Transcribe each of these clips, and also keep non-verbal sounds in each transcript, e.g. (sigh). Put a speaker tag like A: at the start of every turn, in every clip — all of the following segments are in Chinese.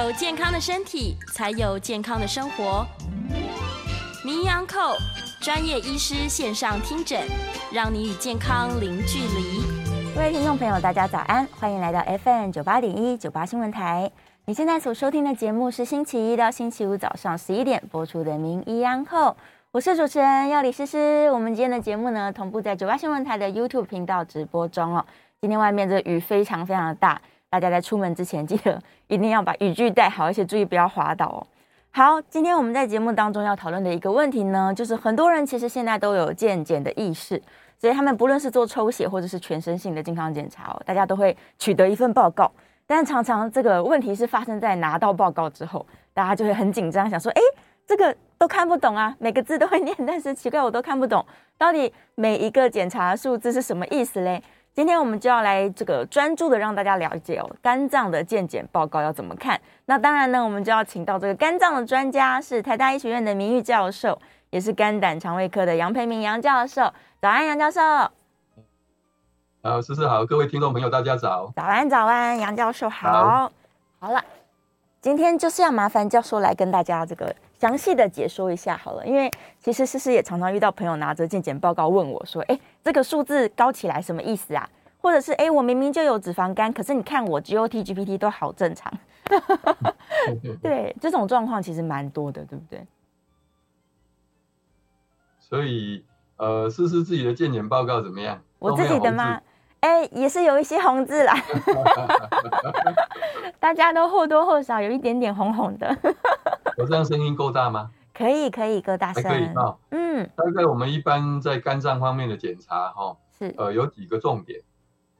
A: 有健康的身体，才有健康的生活。名医安扣专业医师线上听诊，让你与健康零距离。
B: 各位听众朋友，大家早安，欢迎来到 FM 九八点一九八新闻台。你现在所收听的节目是星期一到星期五早上十一点播出的名医安扣，我是主持人药理诗诗。我们今天的节目呢，同步在九八新闻台的 YouTube 频道直播中哦。今天外面这雨非常非常的大。大家在出门之前，记得一定要把雨具带好，而且注意不要滑倒哦。好，今天我们在节目当中要讨论的一个问题呢，就是很多人其实现在都有健检的意识，所以他们不论是做抽血或者是全身性的健康检查哦，大家都会取得一份报告。但常常这个问题是发生在拿到报告之后，大家就会很紧张，想说：哎，这个都看不懂啊，每个字都会念，但是奇怪我都看不懂，到底每一个检查数字是什么意思嘞？今天我们就要来这个专注的让大家了解哦，肝脏的健检报告要怎么看？那当然呢，我们就要请到这个肝脏的专家，是台大医学院的名誉教授，也是肝胆肠胃科的杨培明杨教授。早安，杨教授。
C: 好，思思好，各位听众朋友，大家早。
B: 早安，早安，杨教授好。好，好了，今天就是要麻烦教授来跟大家这个详细的解说一下好了，因为其实诗诗也常常遇到朋友拿着健检报告问我说，哎。这个数字高起来什么意思啊？或者是哎，我明明就有脂肪肝，可是你看我 GOT、GPT 都好正常。(laughs) 对，这种状况其实蛮多的，对不对？
C: 所以，呃，诗诗自己的健检报告怎么样？
B: 我自己的吗？哎，也是有一些红字啦。(laughs) 大家都或多或少有一点点红红的。
C: 我这样声音够大吗？
B: 可以，可以，够大声。
C: 可以啊。嗯，大概我们一般在肝脏方面的检查，哈，是呃有几个重点。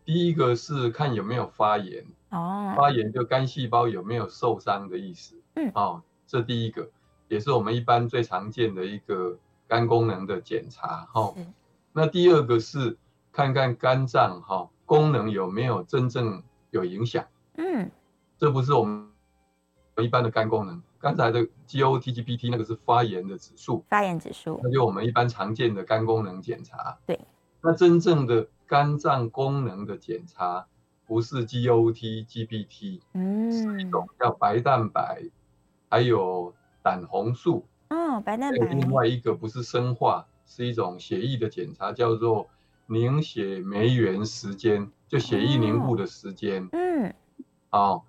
C: 第一个是看有没有发炎，哦，发炎就肝细胞有没有受伤的意思。嗯，哦，这第一个也是我们一般最常见的一个肝功能的检查，哈。那第二个是看看肝脏哈功能有没有真正有影响。嗯，这不是我们一般的肝功能。刚才的 GOT、GPT 那个是发炎的指数，
B: 发炎指数，
C: 那就我们一般常见的肝功能检查。
B: 对，
C: 那真正的肝脏功能的检查不是 GOT、GPT，嗯，是一种叫白蛋白，还有胆红素。
B: 哦，白蛋白。
C: 另外一个不是生化，是一种血液的检查，叫做凝血酶原时间，就血液凝固的时间。嗯，好，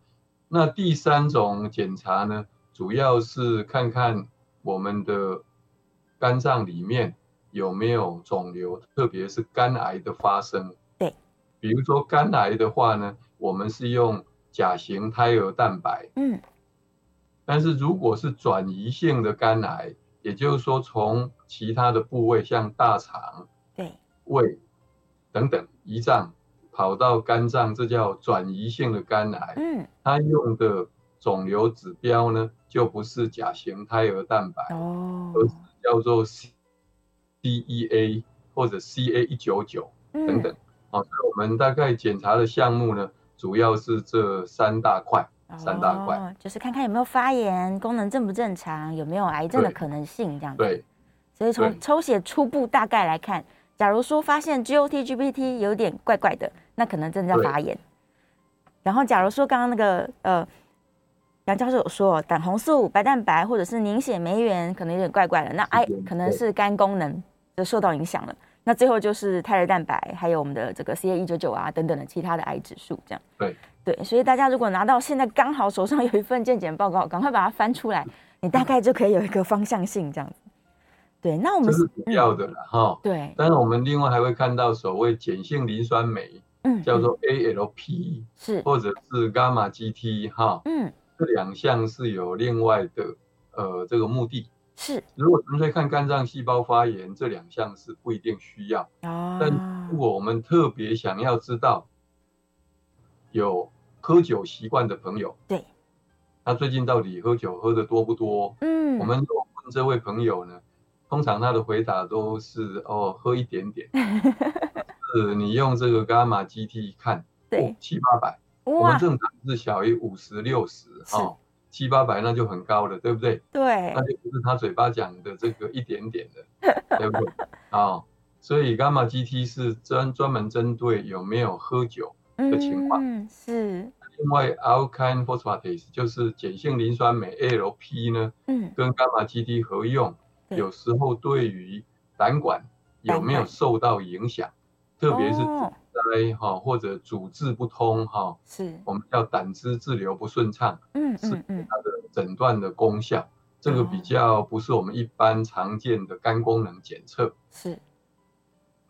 C: 那第三种检查呢？主要是看看我们的肝脏里面有没有肿瘤，特别是肝癌的发生。
B: 对，
C: 比如说肝癌的话呢，我们是用甲型胎儿蛋白。嗯，但是如果是转移性的肝癌，也就是说从其他的部位，像大肠、对胃等等胰脏跑到肝脏，这叫转移性的肝癌。嗯，它用的。肿瘤指标呢，就不是甲型胎儿蛋白，哦，而是叫做 C D E A 或者 CA 一九九等等。好、我们大概检查的项目呢，主要是这三大块，哦、三大块，
B: 就是看看有没有发炎，功能正不正常，有没有癌症的可能性这样子。
C: 对，
B: 所以从抽血初步大概来看，假如说发现 GOT、GPT 有点怪怪的，那可能正在发炎。然后，假如说刚刚那个呃。杨教授有说，胆红素、白蛋白或者是凝血酶原可能有点怪怪的，那癌可能是肝功能就受到影响了。那最后就是胎儿蛋白，还有我们的这个 CA 一九九啊等等的其他的癌指数，这样。
C: 对
B: 对，所以大家如果拿到现在刚好手上有一份健检报告，赶快把它翻出来，(laughs) 你大概就可以有一个方向性这样子。对，那我
C: 们是主要的了哈。
B: 对，
C: 但是我们另外还会看到所谓碱性磷酸酶，嗯，叫做 ALP，是或者是伽马 GT 哈，嗯。这两项是有另外的呃这个目的，
B: 是
C: 如果纯粹看肝脏细胞发炎，这两项是不一定需要。哦，但如果我们特别想要知道有喝酒习惯的朋友，
B: 对，
C: 他最近到底喝酒喝的多不多？嗯，我们问这位朋友呢，通常他的回答都是哦喝一点点，(laughs) 是你用这个伽马 GT 看，对，七八百。我们正常是小于五十六十，哈，七八百那就很高了，对不对？
B: 对，
C: 那就不是他嘴巴讲的这个一点点的，对不对？(laughs) 啊、哦，所以伽马 GT 是专专门针对有没有喝酒的情况。
B: 嗯，是。
C: 另外，alkyne phosphatase 就是碱性磷酸酶 ALP 呢，嗯，跟伽马 GT 合用，有时候对于胆管有没有受到影响，特别是阻塞哈或者阻滞不通哈，是。我们叫胆汁滞留不顺畅，嗯是它的诊断的功效，这个比较不是我们一般常见的肝功能检测，是。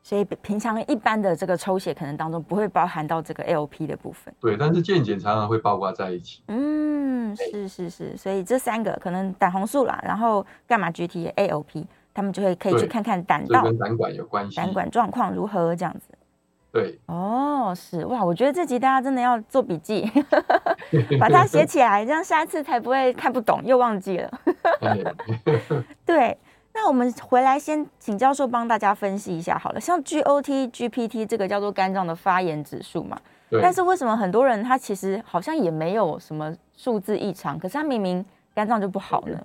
B: 所以平常一般的这个抽血可能当中不会包含到这个 ALP 的部分。
C: 对，但是健检常常会包括在一起。
B: 嗯，是是是，所以这三个可能胆红素啦，然后伽马 GT、ALP，他们就会可以去看看胆道
C: 跟胆管有关系，
B: 胆管状况如何这样子。
C: 对。
B: 哦，是哇，我觉得这集大家真的要做笔记，(laughs) 把它写起来，这样下一次才不会看不懂又忘记了。(laughs) 对。那我们回来先请教授帮大家分析一下好了，像 GOT、GPT 这个叫做肝脏的发炎指数嘛，但是为什么很多人他其实好像也没有什么数字异常，可是他明明肝脏就不好呢？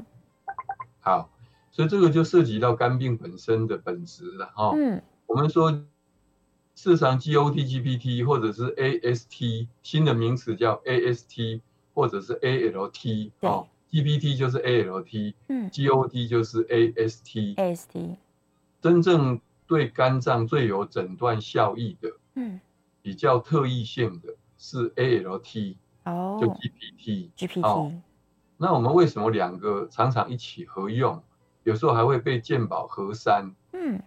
C: 好，所以这个就涉及到肝病本身的本质了哈。嗯，我们说事实上 GOT、GPT 或者是 AST 新的名词叫 AST 或者是 ALT 哦。GPT 就是 ALT，嗯，GOT 就是 AST，AST，真正对肝脏最有诊断效益的，嗯，比较特异性的是 ALT，哦，就 GPT，GPT，哦，那我们为什么两个常常一起合用？有时候还会被健保核删，嗯，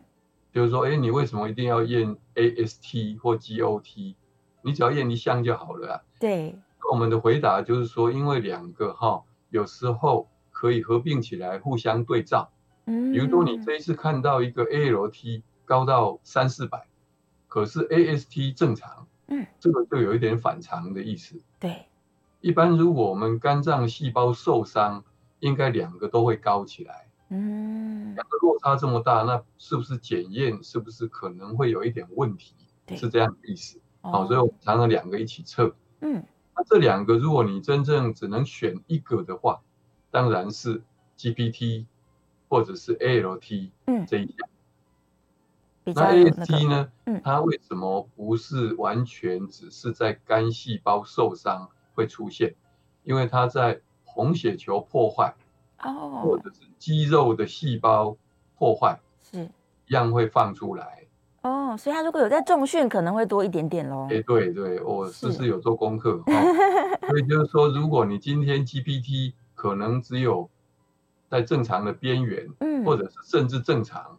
C: 就是说，哎，你为什么一定要验 AST 或 GOT？你只要验一项就好了啊。
B: 对，
C: 我们的回答就是说，因为两个哈。有时候可以合并起来互相对照，嗯，比如说你这一次看到一个 ALT 高到三四百，可是 AST 正常，嗯，这个就有一点反常的意思。
B: 对，
C: 一般如果我们肝脏细胞受伤，应该两个都会高起来，嗯，两个落差这么大，那是不是检验是不是可能会有一点问题？是这样的意思。好，所以我们常常两个一起测，嗯。那这两个，如果你真正只能选一个的话，当然是 GPT 或者是 ALT 这一项。嗯、那 AST 呢？嗯、它为什么不是完全只是在肝细胞受伤会出现？因为它在红血球破坏，哦，或者是肌肉的细胞破坏，是一样会放出来。
B: 哦，所以他如果有在重训，可能会多一点点喽。
C: 哎、欸，对对，我试试有做功课。(laughs) 哦、所以就是说，如果你今天 GPT 可能只有在正常的边缘，嗯，或者是甚至正常，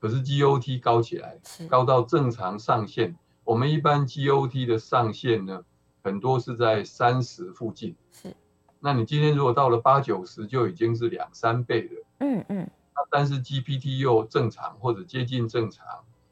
C: 可是 GOT 高起来，是高到正常上限。我们一般 GOT 的上限呢，很多是在三十附近。是，那你今天如果到了八九十，就已经是两三倍了。嗯嗯。那但是 GPT 又正常或者接近正常。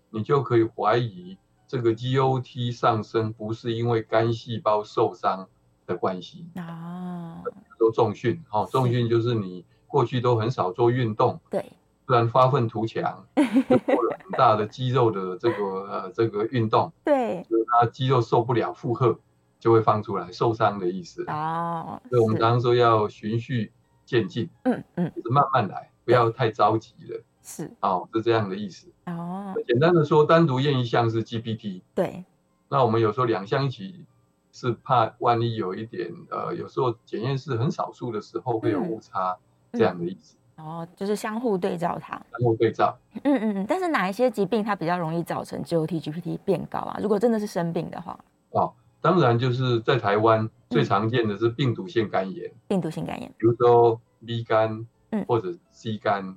C: 你就可以怀疑这个 GOT 上升不是因为肝细胞受伤的关系啊。说重训，好，重训就是你过去都很少做运动，对，不然发愤图强，就做了很大的肌肉的这个呃这个运动，(laughs) 对，就是他肌肉受不了负荷，就会放出来受伤的意思啊。所以我们常常说要循序渐进，嗯嗯，就是慢慢来，不要太着急了。是，哦，是这样的意思。哦，简单的说，单独验一项是 GPT。对。那我们有时候两项一起，是怕万一有一点，呃，有时候检验是很少数的时候会有误差，这样的意思。
B: 哦，就是相互对照它。
C: 相互对照。
B: 嗯嗯嗯。但是哪一些疾病它比较容易造成 GOT、GPT 变高啊？如果真的是生病的话。
C: 哦，当然就是在台湾最常见的是病毒性肝炎。
B: 病毒性肝炎。
C: 比如说 B 肝，嗯，或者 C 肝。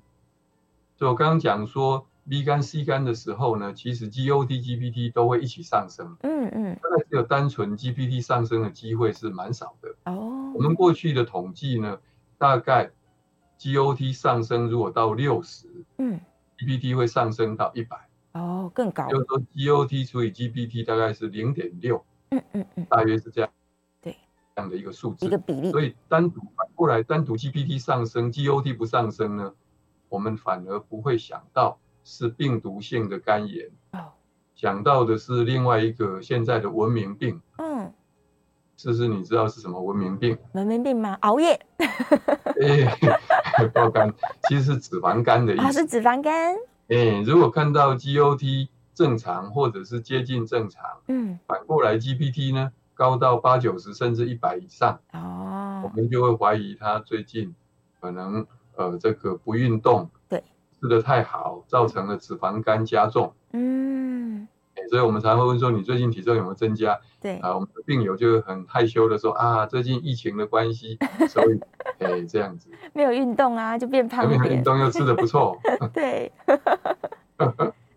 C: 所以我刚刚讲说 B 肝 C 肝的时候呢，其实 GOT GPT 都会一起上升。嗯嗯，大概只有单纯 GPT 上升的机会是蛮少的。哦，我们过去的统计呢，大概 GOT 上升如果到六十，嗯，GPT 会上升到一百。
B: 哦，更高。
C: 就是说 GOT 除以 GPT 大概是零点六。嗯嗯嗯，大约是这样。对，这样的一个数字。
B: 一个比例。
C: 所以单独反过来，单独 GPT 上升，GOT 不上升呢？我们反而不会想到是病毒性的肝炎，想到的是另外一个现在的文明病。嗯，思思，你知道是什么文明病？
B: 文明病吗？熬夜。(laughs)
C: 哎，(laughs) 爆肝，其实是脂肪肝的意思。
B: 啊，是脂肪肝。
C: 哎，如果看到 GOT 正常或者是接近正常，嗯，反过来 GPT 呢，高到八九十甚至一百以上，哦，我们就会怀疑他最近可能呃这个不运动，
B: 对，
C: 吃的太好，造成了脂肪肝加重。嗯，所以我们才会问说，你最近体重有没有增加？
B: 对，
C: 啊，我们的病友就很害羞的说啊，最近疫情的关系，所以 (laughs) 哎这样子，
B: 没有运动啊，就变胖了。
C: 没有运动又吃的不错，(laughs)
B: 对，(laughs)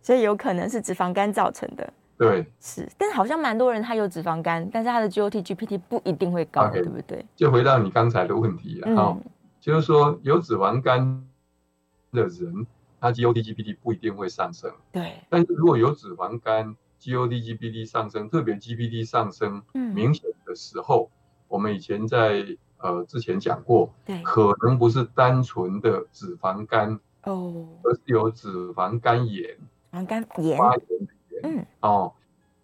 B: 所以有可能是脂肪肝造成的。
C: 对，
B: 是，但是好像蛮多人他有脂肪肝，但是他的 GOT、GPT 不一定会高，okay, 对不对？
C: 就回到你刚才的问题了，嗯哦、就是说有脂肪肝的人，他 GOT、GPT 不一定会上升，
B: 对。
C: 但是如果有脂肪肝，GOT、GPT 上升，特别 GPT 上升明显的时候，嗯、我们以前在呃之前讲过，
B: 对，
C: 可能不是单纯的脂肪肝
B: 哦，
C: 而是有脂肪肝炎，
B: 肝炎
C: 发炎。嗯。哦，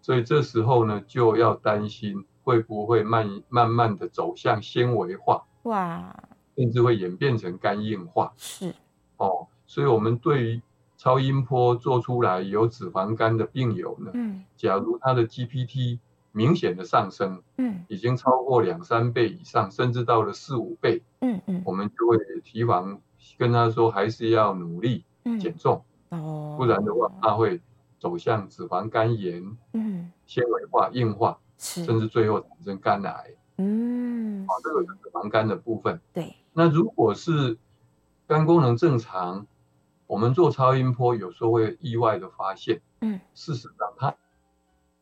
C: 所以这时候呢，就要担心会不会慢慢慢的走向纤维化，
B: 哇，
C: 甚至会演变成肝硬化。
B: 是。
C: 哦，所以我们对于超音波做出来有脂肪肝的病友呢，
B: 嗯，
C: 假如他的 GPT 明显的上升，
B: 嗯，
C: 已经超过两三倍以上，甚至到了四五倍，
B: 嗯嗯，
C: 我们就会提防跟他说，还是要努力减重，
B: 哦，
C: 不然的话它会。走向脂肪肝炎，
B: 嗯，
C: 纤维化、硬化，
B: 是，
C: 甚至最后产生肝癌，
B: 嗯，
C: 啊，这个是脂肪肝的部分。
B: 对，
C: 那如果是肝功能正常，我们做超音波有时候会意外的发现，
B: 嗯，
C: 事实上它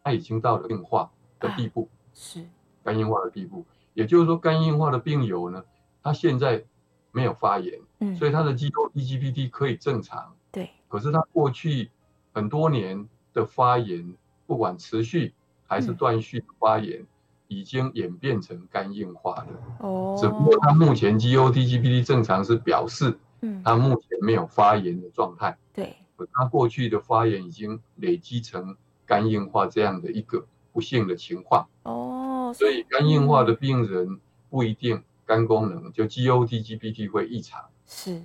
C: 它已经到了硬化的地步，
B: 啊、是。
C: 肝硬化的地步。也就是说，肝硬化的病友呢，他现在没有发炎，
B: 嗯，
C: 所以他的肌肉 EGPT 可以正常，
B: 对，
C: 可是他过去。很多年的发炎，不管持续还是断续的发炎，嗯、已经演变成肝硬化了。
B: 哦，
C: 只不过他目前 GOT、GPT 正常是表示，嗯，他目前没有发炎的状态。
B: 对，
C: 他过去的发炎已经累积成肝硬化这样的一个不幸的情况。
B: 哦，
C: 所以肝硬化的病人不一定肝功能就 GOT、GPT 会异常，
B: 是，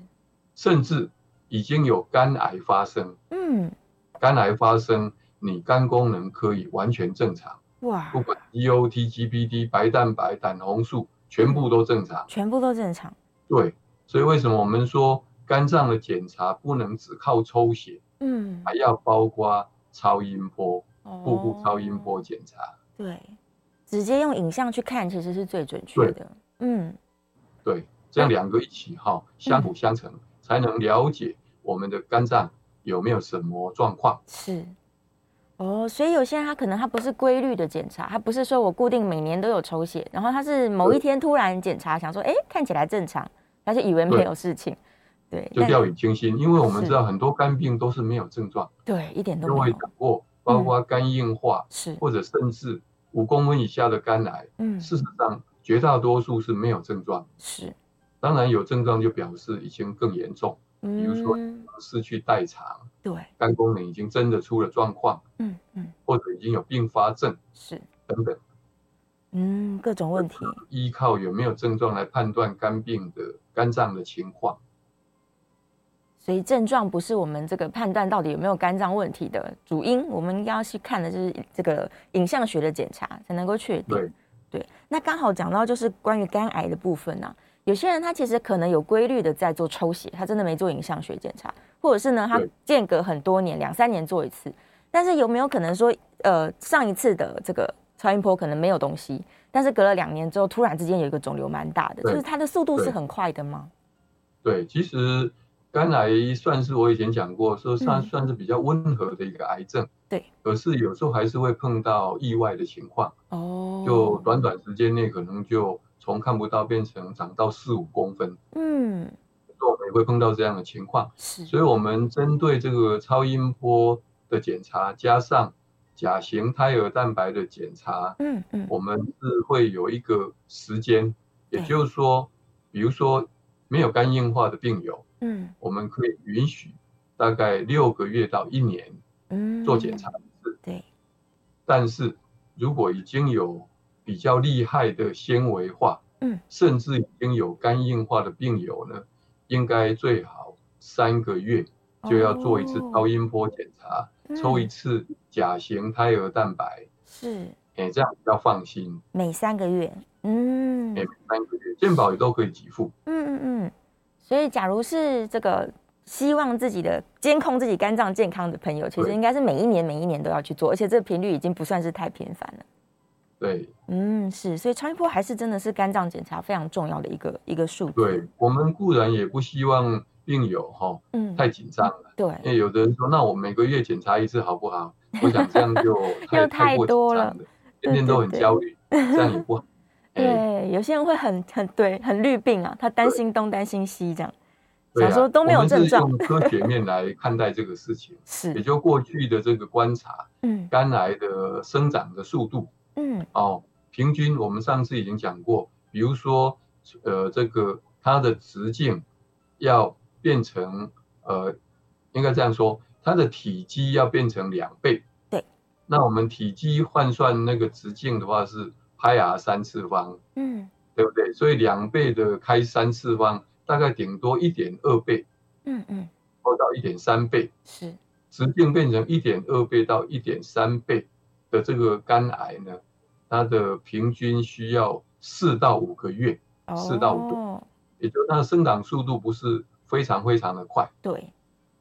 C: 甚至已经有肝癌发生。
B: 嗯。
C: 肝癌发生，你肝功能可以完全正常，
B: 哇！
C: 不管 EOT、GPD、白蛋白、胆红素，全部都正常，
B: 全部都正常。
C: 对，所以为什么我们说肝脏的检查不能只靠抽血，
B: 嗯，
C: 还要包括超音波，腹部超音波检查。
B: 对，直接用影像去看，其实是最准确的。嗯，
C: 对，这样两个一起哈，相辅相成，才能了解我们的肝脏。有没有什么状况？
B: 是，哦，所以有些人他可能他不是规律的检查，他不是说我固定每年都有抽血，然后他是某一天突然检查，想说，哎，看起来正常，他就以为没有事情，对，
C: 对就掉以轻心，因为我们知道很多肝病都是没有症状，
B: 对，一点都没有。
C: 因为讲过，包括肝硬化，
B: 是、嗯，
C: 或者甚至五公分以下的肝癌，
B: 嗯，
C: 事实上绝大多数是没有症状，
B: 是，
C: 当然有症状就表示已经更严重。比如说失去代偿，
B: 对，
C: 肝功能已经真的出了状况，
B: 嗯嗯，
C: 或者已经有并发症，
B: 是
C: 等等，
B: 嗯，各种问题，
C: 依靠有没有症状来判断肝病的肝脏的情况。
B: 所以症状不是我们这个判断到底有没有肝脏问题的主因，我们要去看的就是这个影像学的检查才能够确定。
C: 对，
B: 对，那刚好讲到就是关于肝癌的部分呢、啊。有些人他其实可能有规律的在做抽血，他真的没做影像学检查，或者是呢，他间隔很多年，两三年做一次。但是有没有可能说，呃，上一次的这个超音波可能没有东西，但是隔了两年之后，突然之间有一个肿瘤蛮大的，就是它的速度是很快的吗？
C: 对，其实肝癌算是我以前讲过，说算算是比较温和的一个癌症。
B: 对，
C: 可是有时候还是会碰到意外的情况。
B: 哦，
C: 就短短时间内可能就。从看不到变成长到四五公分，
B: 嗯，
C: 我们也会碰到这样的情况，
B: 是，
C: 所以我们针对这个超音波的检查，加上甲型胎儿蛋白的检查，
B: 嗯嗯，
C: 我们是会有一个时间，也就是说，比如说没有肝硬化的病友，
B: 嗯，
C: 我们可以允许大概六个月到一年，嗯，做检查一次，
B: 对，
C: 但是如果已经有比较厉害的纤维化，
B: 嗯，
C: 甚至已经有肝硬化的病友呢，应该最好三个月就要做一次超音波检查，哦、抽一次甲型胎儿蛋白，
B: 是，
C: 哎，这样比较放心。
B: 每三个月，嗯，
C: 每三个月，健保也都可以给付。
B: 嗯嗯嗯。所以，假如是这个希望自己的监控自己肝脏健康的朋友，其实应该是每一年每一年都要去做，而且这个频率已经不算是太频繁了。
C: 对，
B: 嗯，是，所以超音波还是真的是肝脏检查非常重要的一个一个数据。
C: 对，我们固然也不希望病友哈，嗯，太紧张了。
B: 对，
C: 因为有的人说，那我每个月检查一次好不好？(laughs) 我想这样就 (laughs) 太
B: 又太多了，
C: 天天都很焦虑，(laughs) 这样也不好。
B: 对，有些人会很很对，很虑病啊，他担心东担心西这样，想说都没有症状。
C: 我们是用科学面来看待这个事情，
B: 是，
C: 也就过去的这个观察，嗯，肝癌的生长的速度，嗯，哦，平均我们上次已经讲过，比如说，呃，这个它的直径要变成，呃，应该这样说，它的体积要变成两倍，
B: 对，
C: 那我们体积换算那个直径的话是。开 r 三次方，嗯，对不对？所以两倍的开三次方，大概顶多一点二倍，嗯嗯，或到一点三倍，
B: 是。
C: 直径变成一点二倍到一点三倍的这个肝癌呢，它的平均需要四到五个月，四、哦、到五个月，也就是它的生长速度不是非常非常的快，
B: 对，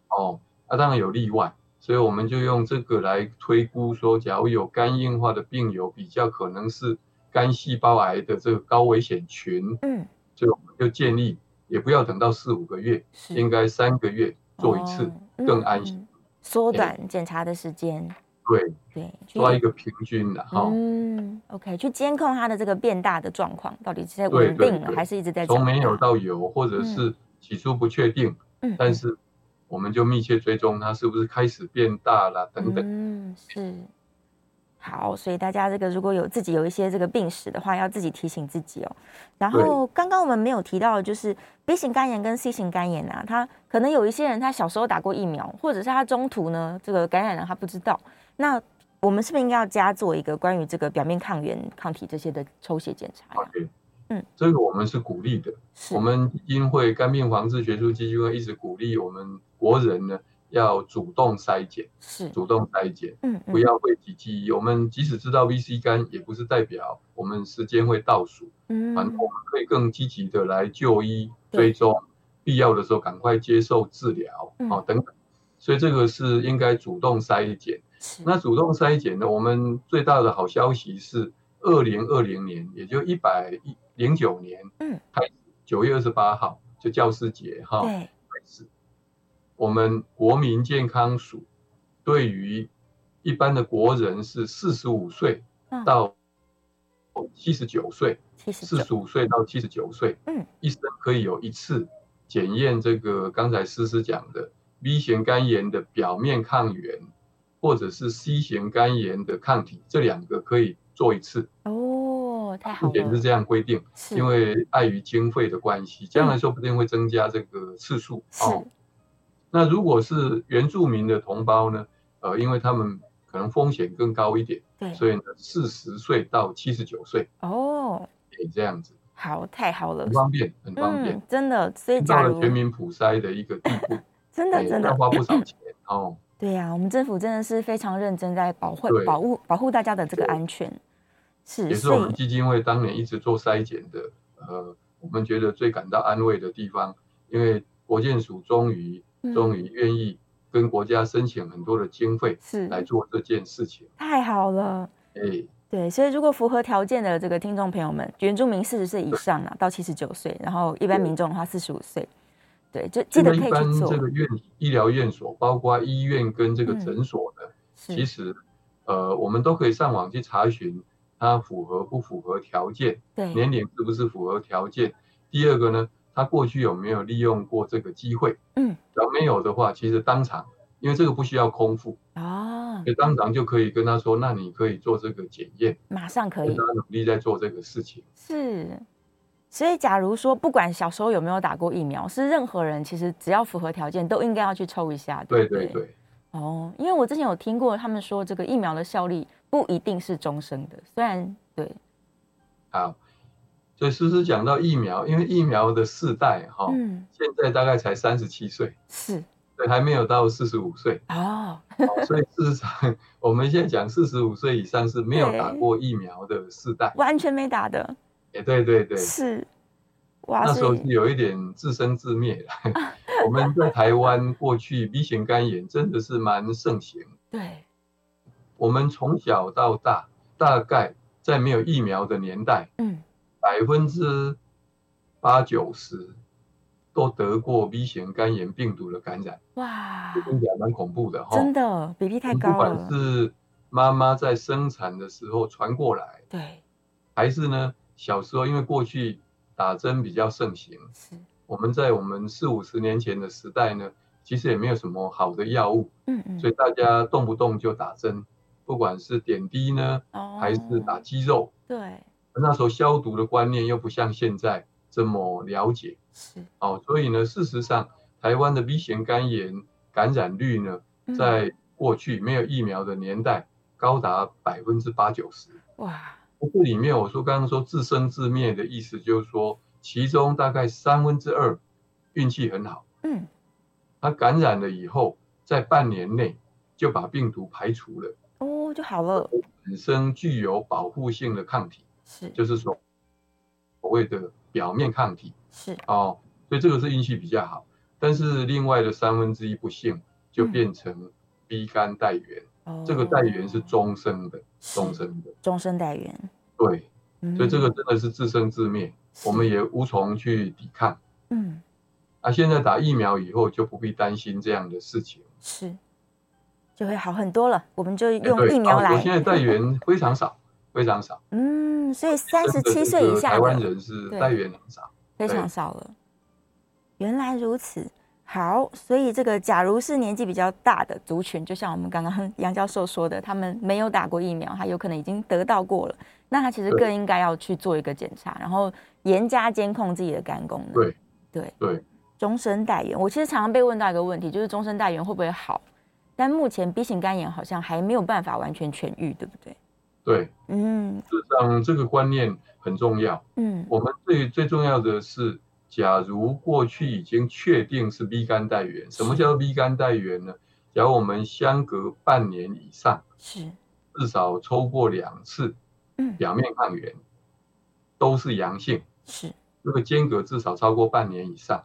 C: 哦，那、啊、当然有例外。所以我们就用这个来推估说，假如有肝硬化的病友，比较可能是。肝细胞癌的这个高危险群，嗯，所以我们就建议也不要等到四五个月，应该三个月做一次更安心，
B: 缩短检查的时间。
C: 对对，抓一个平均的哈。
B: 嗯，OK，去监控它的这个变大的状况，到底是在稳定了还是一直在
C: 从没有到有，或者是起初不确定，嗯，但是我们就密切追踪它是不是开始变大了等等。
B: 嗯，是。好，所以大家这个如果有自己有一些这个病史的话，要自己提醒自己哦。然后刚刚我们没有提到的就是 B 型肝炎跟 C 型肝炎啊，他可能有一些人他小时候打过疫苗，或者是他中途呢这个感染了他不知道。那我们是不是应该要加做一个关于这个表面抗原、抗体这些的抽血检查
C: ？OK，嗯，这个我们是鼓励的。我们基金会肝病防治学术基金会一直鼓励我们国人呢。要主动筛检，
B: 是
C: 主动筛检，嗯，不要讳疾忌医。我们即使知道 VC 肝，也不是代表我们时间会倒数，嗯，反正我们可以更积极的来就医追踪，必要的时候赶快接受治疗，哦，等等。所以这个是应该主动筛检。那主动筛检呢，我们最大的好消息是，二零二零年，也就一百零九年，嗯，开九月二十八号就教师节哈，对。我们国民健康署对于一般的国人是四十五岁到七十九岁，四十五岁到七十九岁，嗯，一生可以有一次检验这个刚才诗诗讲的 B 型肝炎的表面抗原，或者是 C 型肝炎的抗体，这两个可以做一次。
B: 哦，太好了。目前
C: 是这样规定，因为碍于经费的关系，将来说不定会增加这个次数。哦。那如果是原住民的同胞呢？呃，因为他们可能风险更高一点，对，所以呢，四十岁到七十九岁哦，可以这样子。
B: 好，太好了，
C: 很方便，很方便，
B: 嗯、真的。所以
C: 到了全民普筛的一个地步，(laughs)
B: 真的真的
C: 要花不少钱哦。(laughs)
B: 对呀、啊，我们政府真的是非常认真在保护、保护、保护大家的这个安全。是，
C: 也是我们基金会当年一直做筛检的，呃，我们觉得最感到安慰的地方，因为国健署终于。终于愿意跟国家申请很多的经费，是来做这件事情，
B: 太好了。
C: 哎，
B: 对，所以如果符合条件的这个听众朋友们，原住民四十岁以上啊，到七十九岁，然后一般民众的话四十五岁，对，就记得可以去做。一般
C: 这个院医疗院所，包括医院跟这个诊所的，嗯、其实呃，我们都可以上网去查询它符合不符合条件，对，年龄是不是符合条件。第二个呢？他过去有没有利用过这个机会？嗯，假如没有的话，其实当场，因为这个不需要空腹啊，所以当场就可以跟他说，那你可以做这个检验，
B: 马上可以。
C: 他努力在做这个事情。
B: 是，所以假如说不管小时候有没有打过疫苗，是任何人其实只要符合条件，都应该要去抽一下。对对对，对。哦，因为我之前有听过他们说，这个疫苗的效力不一定是终生的，虽然对。
C: 好。所以诗诗讲到疫苗，因为疫苗的世代哈，嗯，现在大概才三十七岁，
B: 是，
C: 对，还没有到四十五岁 (laughs)
B: 哦，
C: 所以事实上，我们现在讲四十五岁以上是没有打过疫苗的世代，
B: 完全没打的。
C: 哎，对对对，
B: 是，哇，
C: 那时候是有一点自生自灭了。(laughs) 我们在台湾过去 B 型肝炎真的是蛮盛行。
B: 对，
C: 我们从小到大，大概在没有疫苗的年代，嗯，百分之八九十都得过 B 型肝炎病毒的感染。哇，这听起来蛮恐怖的哈。
B: 真的，比例太高了。不
C: 管是妈妈在生产的时候传过来，
B: 对，
C: 还是呢？小时候，因为过去打针比较盛行，是我们在我们四五十年前的时代呢，其实也没有什么好的药物，嗯嗯，所以大家动不动就打针，不管是点滴呢，哦、还是打肌肉，
B: 对，
C: 那时候消毒的观念又不像现在这么了解，
B: 是。
C: 哦，所以呢，事实上，台湾的 B 型肝炎感染率呢，在过去没有疫苗的年代，高达百分之八九十，哇。这里面我说刚刚说自生自灭的意思，就是说其中大概三分之二运气很好，嗯，他感染了以后，在半年内就把病毒排除了，
B: 哦，就好了，
C: 本身具有保护性的抗体，
B: 是，
C: 就是说所谓的表面抗体，
B: 是，
C: 哦，所以这个是运气比较好，但是另外的三分之一不幸就变成 B 肝带原。这个带原是终生的，终生的，
B: 终身带原。
C: 对，所以这个真的是自生自灭，我们也无从去抵抗。嗯，啊，现在打疫苗以后就不必担心这样的事情，
B: 是，就会好很多了。我们就用疫苗来。
C: 我现在带原非常少，非常少。
B: 嗯，所以三十七岁以下
C: 台湾人是带原很少，
B: 非常少了。原来如此。好，所以这个假如是年纪比较大的族群，就像我们刚刚 (laughs) 杨教授说的，他们没有打过疫苗，他有可能已经得到过了，那他其实更应该要去做一个检查，然后严加监控自己的肝功能。
C: 对
B: 对
C: 对，
B: 终身代原，我其实常常被问到一个问题，就是终身代原会不会好？但目前 B 型肝炎好像还没有办法完全痊愈，对不对？
C: 对，嗯，事实上这个观念很重要。嗯，我们最最重要的是。假如过去已经确定是 B 肝带源，什么叫做 B 肝带源呢？假如我们相隔半年以上，是至少抽过两次，嗯表面抗原都是阳性，是如果间隔至少超过半年以上，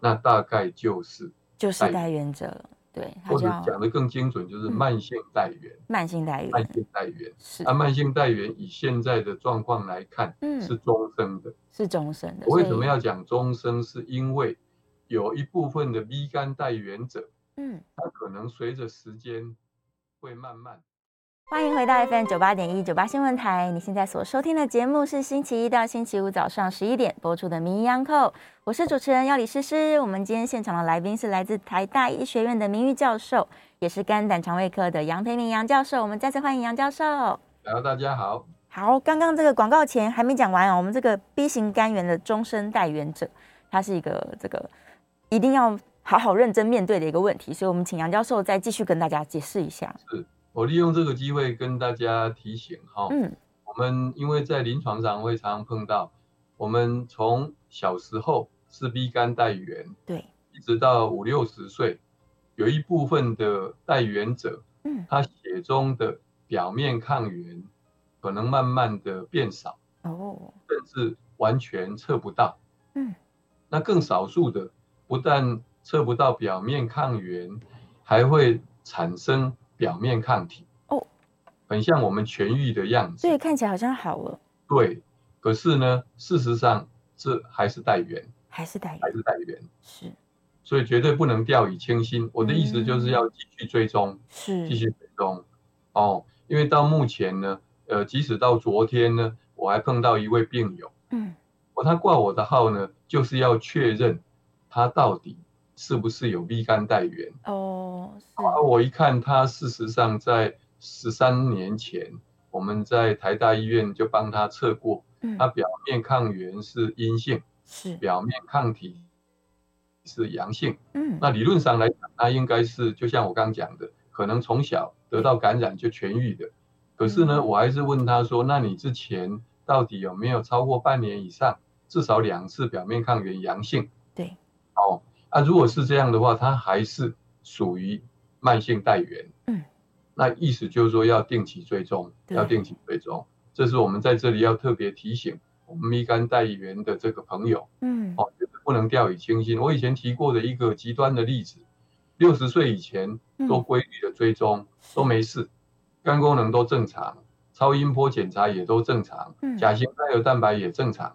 C: 那大概就是
B: 就是带原者了。对，
C: 或者讲得更精准，就是慢性带原。
B: 慢性带源，
C: 慢性带源是。啊，慢性带源以现在的状况来看，嗯，是终生的，
B: 是终生的。
C: 我为什么要讲终生？是因为有一部分的 B 肝带源者，嗯，他可能随着时间会慢慢。
B: 欢迎回到 FM 九八点一九八新闻台。你现在所收听的节目是星期一到星期五早上十一点播出的《名医央叩》，我是主持人要李诗诗。我们今天现场的来宾是来自台大医学院的名誉教授，也是肝胆肠胃科的杨培明杨教授。我们再次欢迎杨教授。
C: Hello，大家好。
B: 好，刚刚这个广告前还没讲完哦。我们这个 B 型肝炎的终身代言者，它是一个这个一定要好好认真面对的一个问题，所以我们请杨教授再继续跟大家解释一下。
C: 是。我利用这个机会跟大家提醒哈，嗯，我们因为在临床上会常常碰到，我们从小时候是 B 肝带原，
B: 对，
C: 一直到五六十岁，有一部分的带原者，嗯，他血中的表面抗原可能慢慢的变少，哦，甚至完全测不到，嗯，那更少数的不但测不到表面抗原，还会产生。表面抗体哦，很像我们痊愈的样子，
B: 对，看起来好像好了。
C: 对，可是呢，事实上这还是带源，
B: 还是带源，
C: 还是带源，是，所以绝对不能掉以轻心。我的意思就是要继续追踪，是继续追踪哦。因为到目前呢，呃，即使到昨天呢，我还碰到一位病友，嗯，我他挂我的号呢，就是要确认他到底。是不是有 B 肝带原？哦，啊，我一看他，事实上在十三年前，我们在台大医院就帮他测过，嗯，他表面抗原是阴性，是表面抗体是阳性，嗯，那理论上来讲，他应该是就像我刚讲的，可能从小得到感染就痊愈的，可是呢，我还是问他说，那你之前到底有没有超过半年以上，至少两次表面抗原阳性？
B: 对，
C: 哦。啊，如果是这样的话，它还是属于慢性带原。
B: 嗯，
C: 那意思就是说要定期追踪，要定期追踪，这是我们在这里要特别提醒我们乙肝带原的这个朋友。
B: 嗯，
C: 哦，就是不能掉以轻心。我以前提过的一个极端的例子，六十岁以前都规律的追踪、嗯、都没事，肝功能都正常，超音波检查也都正常，甲型肝油蛋白也正常。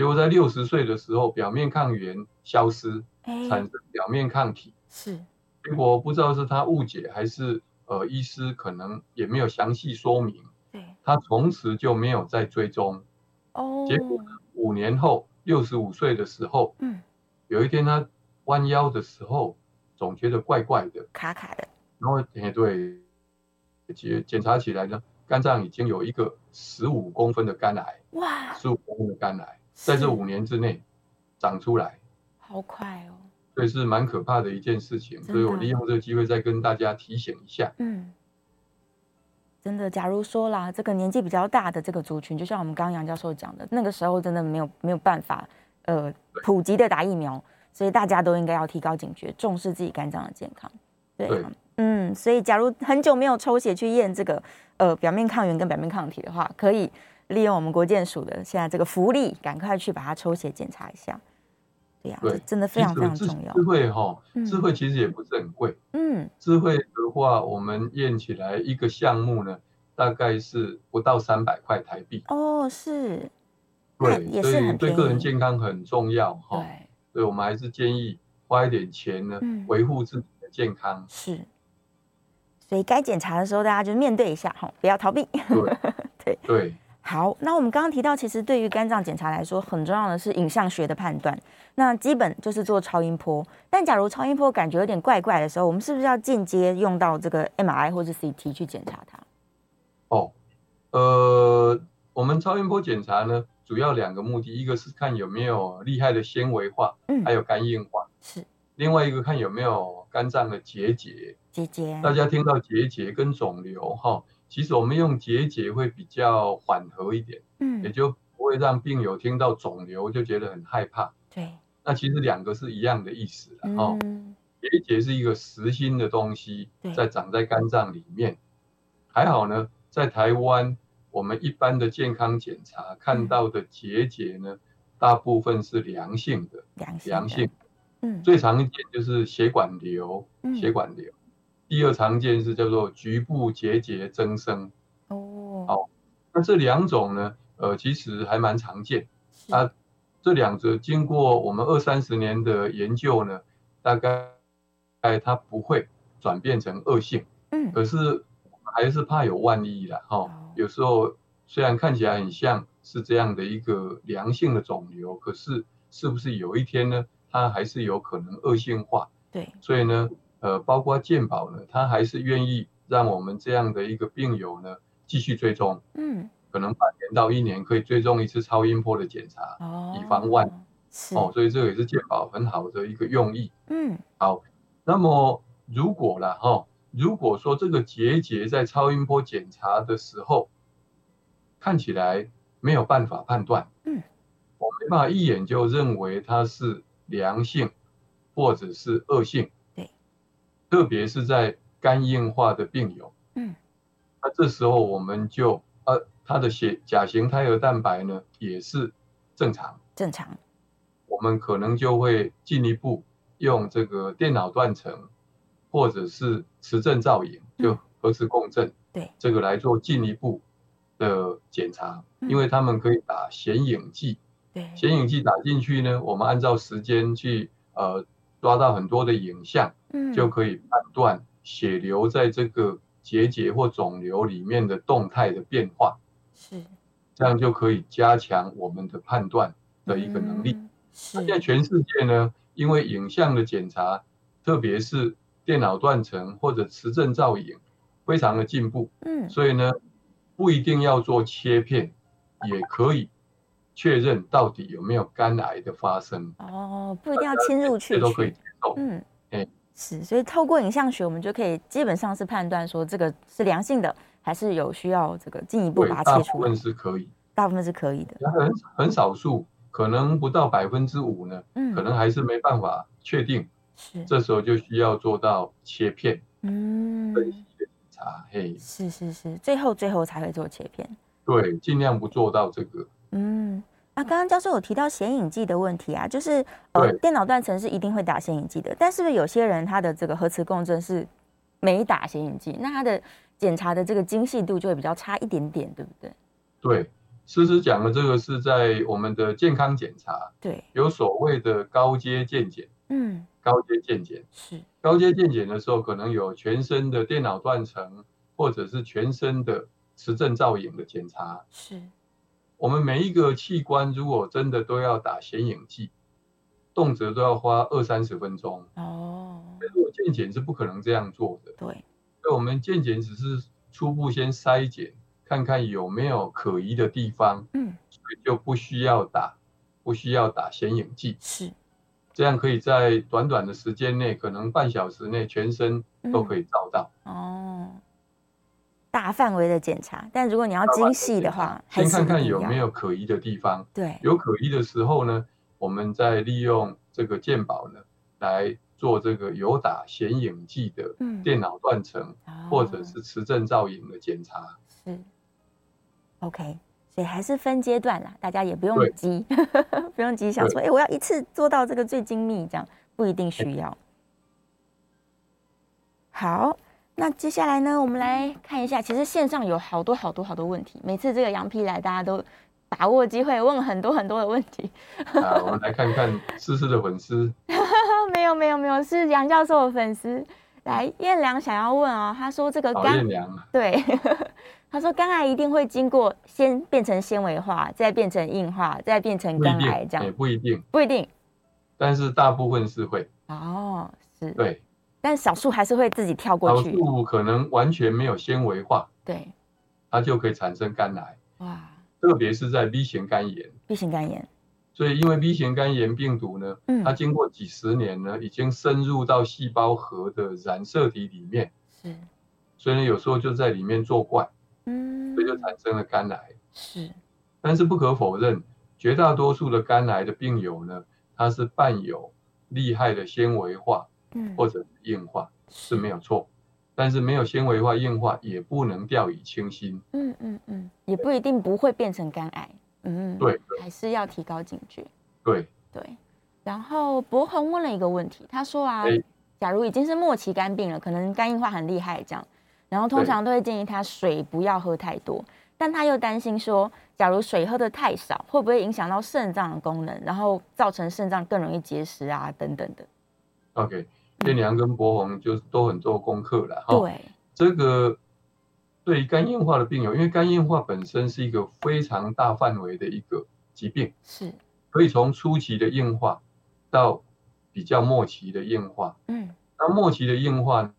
C: 结果在六十岁的时候，表面抗原消失，产生表面抗体。
B: 是，
C: 结果不知道是他误解还是呃医师可能也没有详细说明。
B: 对，
C: 他从此就没有再追踪。
B: 哦，
C: 结果五年后，六十五岁的时候，
B: 嗯，
C: 有一天他弯腰的时候，总觉得怪怪的，
B: 卡卡的。
C: 然后哎对，检检查起来呢，肝脏已经有一个十五公分的肝癌。
B: 哇，
C: 十五公分的肝癌。在这五年之内长出来，
B: 好快哦！
C: 所以是蛮可怕的一件事情，所以我利用这个机会再跟大家提醒一下。
B: 嗯，真的，假如说啦，这个年纪比较大的这个族群，就像我们刚刚杨教授讲的，那个时候真的没有没有办法，呃，普及的打疫苗，所以大家都应该要提高警觉，重视自己肝脏的健康。对，对，嗯，所以假如很久没有抽血去验这个呃表面抗原跟表面抗体的话，可以。利用我们国健署的现在这个福利，赶快去把它抽血检查一下。对呀、啊，这真的非常非常重要。
C: 智慧哈，智慧其实也不是很贵。
B: 嗯，
C: 智慧的话，我们验起来一个项目呢，大概是不到三百块台币。
B: 哦，是。
C: 对，也是很对个人健康很重要哈。对，所以我们还是建议花一点钱呢，维护自己的健康。
B: 是。所以该检查的时候，大家就面对一下哈，不要逃避。
C: 对 (laughs)
B: 对。
C: 对
B: 好，那我们刚刚提到，其实对于肝脏检查来说，很重要的是影像学的判断。那基本就是做超音波，但假如超音波感觉有点怪怪的时候，我们是不是要间接用到这个 MRI 或者 CT 去检查它？
C: 哦，呃，我们超音波检查呢，主要两个目的，一个是看有没有厉害的纤维化，嗯，还有肝硬化，
B: 是。
C: 另外一个看有没有肝脏的结节，
B: 结节。
C: 大家听到结节跟肿瘤，哈。其实我们用结节会比较缓和一点，
B: 嗯，
C: 也就不会让病友听到肿瘤就觉得很害怕。
B: 对，
C: 那其实两个是一样的意思，
B: 嗯、
C: 哦。结节是一个实心的东西，在长在肝脏里面。还好呢，在台湾我们一般的健康检查看到的结节呢，嗯、大部分是良性的，
B: 良性，
C: 良性。
B: 嗯，
C: 最常见就是血管瘤，
B: 嗯、
C: 血管瘤。第二常见是叫做局部结节增生。
B: 哦，
C: 好，那这两种呢，呃，其实还蛮常见。啊，这两者经过我们二三十年的研究呢，大概哎它不会转变成恶性。
B: 嗯，
C: 可是还是怕有万一啦。哈、哦。有时候虽然看起来很像是这样的一个良性的肿瘤，可是是不是有一天呢，它还是有可能恶性化？
B: 对，
C: 所以呢。呃，包括健保呢，他还是愿意让我们这样的一个病友呢继续追踪，
B: 嗯，
C: 可能半年到一年可以追踪一次超音波的检查，
B: 哦，
C: 以防万
B: 一，
C: 哦，所以这个也是健保很好的一个用意，
B: 嗯，
C: 好，那么如果啦哈、哦，如果说这个结节在超音波检查的时候看起来没有办法判断，
B: 嗯，
C: 我没办法一眼就认为它是良性或者是恶性。特别是在肝硬化的病友，
B: 嗯，
C: 那这时候我们就呃，他的血甲型胎儿蛋白呢也是正常，
B: 正常，
C: 我们可能就会进一步用这个电脑断层或者是磁振造影，就核磁共振，
B: 对，
C: 这个来做进一步的检查，因为他们可以打显影剂，
B: 对，
C: 显影剂打进去呢，我们按照时间去呃。抓到很多的影像，
B: 嗯，
C: 就可以判断血流在这个结节或肿瘤里面的动态的变化，
B: 是，
C: 这样就可以加强我们的判断的一个能力。
B: 嗯、是。
C: 现在全世界呢，因为影像的检查，特别是电脑断层或者磁振造影，非常的进步，
B: 嗯，
C: 所以呢，不一定要做切片，也可以。确认到底有没有肝癌的发生
B: 哦，不一定要侵入去，
C: 都可以接受。
B: 嗯，
C: 哎，
B: 是，所以透过影像学，我们就可以基本上是判断说这个是良性的，还是有需要这个进一步把它切除。
C: 大部分是可以，
B: 大部分是可以的。
C: 很很少数可能不到百分之五呢，嗯，可能还是没办法确定，是，这时候就需要做到切片，嗯，分析的检查，嘿，
B: 是是是，最后最后才会做切片，
C: 对，尽量不做到这个，
B: 嗯，啊，刚刚教授有提到显影剂的问题啊，就是呃，电脑断层是一定会打显影剂的，但是不是有些人他的这个核磁共振是没打显影剂，那他的检查的这个精细度就会比较差一点点，对不对？
C: 对。诗诗讲的这个是在我们的健康检查，对，有所谓的高阶健检，嗯，高阶健检是高阶健检的时候，可能有全身的电脑断层，或者是全身的磁振造影的检查，是。我们每一个器官如果真的都要打显影剂，动辄都要花二三十分钟哦。如果健检是不可能这样做的，对。所以我们健检只是初步先筛检。看看有没有可疑的地方，嗯，所以就不需要打，不需要打显影剂，是，这样可以在短短的时间内，可能半小时内，全身都可以照到。嗯、哦，
B: 大范围的检查，但如果你要精细的话，
C: 先看看有没有可疑的地方。对，有可疑的时候呢，我们再利用这个鉴宝呢来做这个有打显影剂的电脑断层，嗯、或者是磁振造影的检查。是。
B: OK，所以还是分阶段啦，大家也不用急，(laughs) 不用急想说，哎、欸，我要一次做到这个最精密，这样不一定需要。好，那接下来呢，我们来看一下，其实线上有好多好多好多问题，每次这个羊皮来，大家都把握机会问很多很多的问题。
C: 啊，我们来看看思思的粉丝，(laughs)
B: 没有没有没有，是杨教授的粉丝。来，燕良想要问啊、哦，他说这个肝，对。(laughs) 他说肝癌一定会经过先变成纤维化，再变成硬化，再变成肝癌这样？
C: 也不一定，
B: 不一定。
C: 但是大部分是会。
B: 哦，是。
C: 对。
B: 但少数还是会自己跳过去。
C: 少数可能完全没有纤维化。
B: 对。
C: 它就可以产生肝癌。哇。特别是在 B 型肝炎。
B: B 型肝炎。
C: 所以因为 B 型肝炎病毒呢，嗯，它经过几十年呢，已经深入到细胞核的染色体里面。是。所以呢，有时候就在里面作怪。嗯，所以就产生了肝癌。是，但是不可否认，绝大多数的肝癌的病友呢，它是伴有厉害的纤维化，嗯，或者硬化是没有错，但是没有纤维化、硬化也不能掉以轻心。
B: 嗯嗯嗯，也不一定不会变成肝癌。嗯，对，还是要提高警觉。
C: 对
B: 对。然后博宏问了一个问题，他说啊，假如已经是末期肝病了，可能肝硬化很厉害，这样。然后通常都会建议他水不要喝太多，但他又担心说，假如水喝的太少，会不会影响到肾脏的功能，然后造成肾脏更容易结石啊等等的。
C: OK，彦良跟博宏就都很做功课了哈。对，这个对于肝硬化的病友，因为肝硬化本身是一个非常大范围的一个疾病，是可以从初期的硬化到比较末期的硬化。嗯，那末期的硬化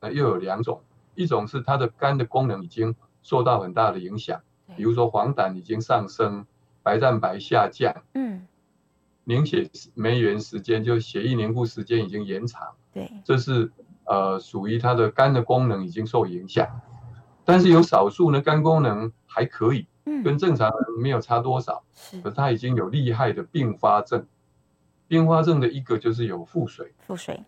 C: 那又有两种。一种是它的肝的功能已经受到很大的影响，比如说黄疸已经上升，白蛋白下降，嗯，凝血酶原时间就血液凝固时间已经延长，对，这是呃属于它的肝的功能已经受影响。但是有少数呢，肝功能还可以，跟正常人没有差多少，可是它已经有厉害的并发症。并发症的一个就是有腹水，
B: 腹水，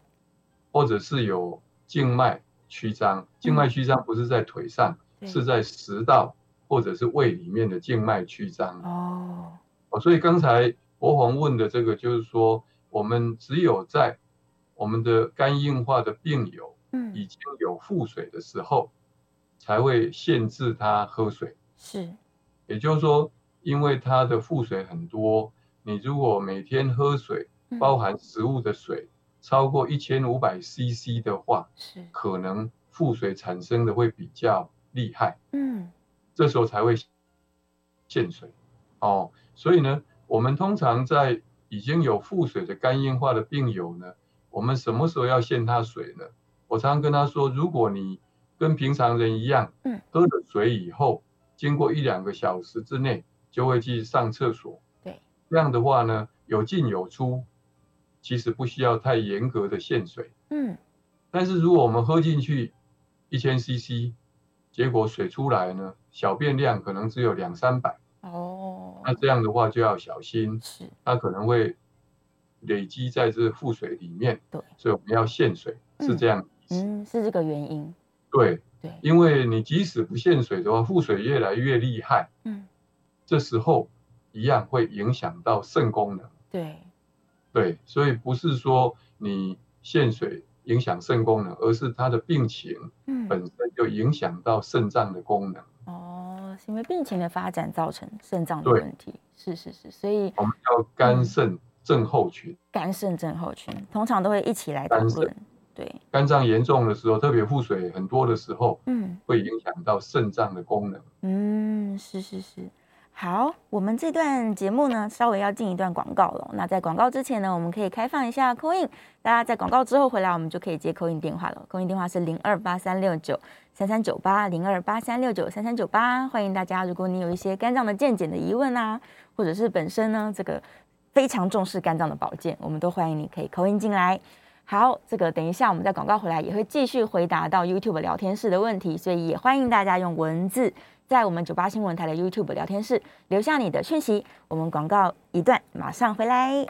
C: 或者是有静脉。曲张，静脉曲张不是在腿上，嗯、是在食道或者是胃里面的静脉曲张。哦，哦，所以刚才博宏问的这个，就是说，我们只有在我们的肝硬化的病友，嗯，已经有腹水的时候，才会限制他喝水。是，也就是说，因为他的腹水很多，你如果每天喝水，包含食物的水。嗯超过一千五百 CC 的话，是。可能腹水产生的会比较厉害，嗯，这时候才会限水，哦，所以呢，我们通常在已经有腹水的肝硬化的病友呢，我们什么时候要限他水呢？我常常跟他说，如果你跟平常人一样，嗯，喝了水以后，经过一两个小时之内就会去上厕所，对，这样的话呢，有进有出。其实不需要太严格的限水，嗯，但是如果我们喝进去一千 CC，结果水出来呢，小便量可能只有两三百，哦，哦，那这样的话就要小心，是。它可能会累积在这腹水里面，对，所以我们要限水，嗯、是这样，
B: 嗯，是这个原因，
C: 对对，因为你即使不限水的话，腹水越来越厉害，嗯，这时候一样会影响到肾功能，
B: 对
C: 对，所以不是说你限水。影响肾功能，而是他的病情本身就影响到肾脏的功能。
B: 因为病情的发展造成肾脏的问题。是是是，所以
C: 我们叫肝肾症候群。
B: 肝肾症候群通常都会一起来讨论。对，
C: 肝脏严重的时候，特别腹水很多的时候，嗯，会影响到肾脏的功能。
B: 嗯，是是是。好，我们这段节目呢，稍微要进一段广告了。那在广告之前呢，我们可以开放一下 call in，大家在广告之后回来，我们就可以接 call in 电话了。call in 电话是零二八三六九三三九八零二八三六九三三九八，欢迎大家。如果你有一些肝脏的健检的疑问啊，或者是本身呢这个非常重视肝脏的保健，我们都欢迎你可以 call in 进来。好，这个等一下我们在广告回来也会继续回答到 YouTube 聊天室的问题，所以也欢迎大家用文字。在我们九八新闻台的 YouTube 聊天室留下你的讯息，我们广告一段，马上回来。